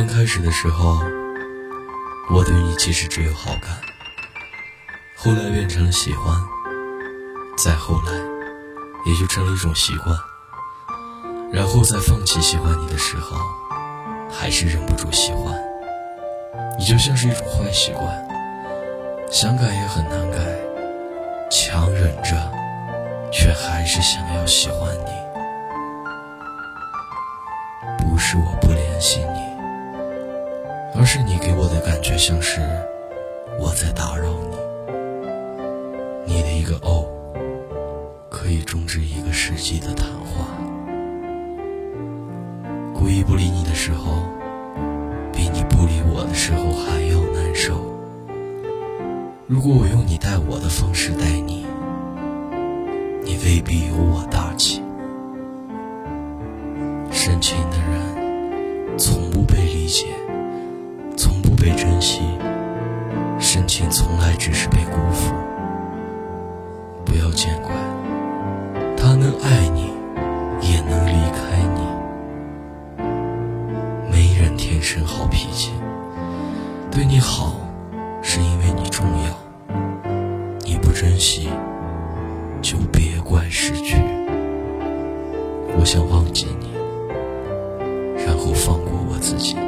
刚开始的时候，我对你其实只有好感，后来变成了喜欢，再后来，也就成了一种习惯。然后在放弃喜欢你的时候，还是忍不住喜欢。你就像是一种坏习惯，想改也很难改，强忍着，却还是想要喜欢你。不是我不联系你，而是你给我的感觉像是我在打扰你。你的一个“哦”，可以终止一个世纪的谈话。故意不理你的时候，比你不理我的时候还要难受。如果我用你待我的方式待你，你未必有我大气。深情的人，从不被理解，被珍惜，深情从来只是被辜负。不要见怪，他能爱你，也能离开你。没人天生好脾气，对你好，是因为你重要。你不珍惜，就别怪失去。我想忘记你。然后放过我自己。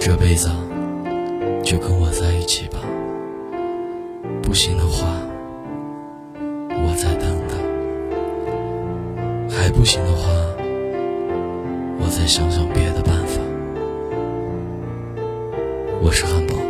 这辈子就跟我在一起吧。不行的话，我再等等；还不行的话，我再想想别的办法。我是汉堡。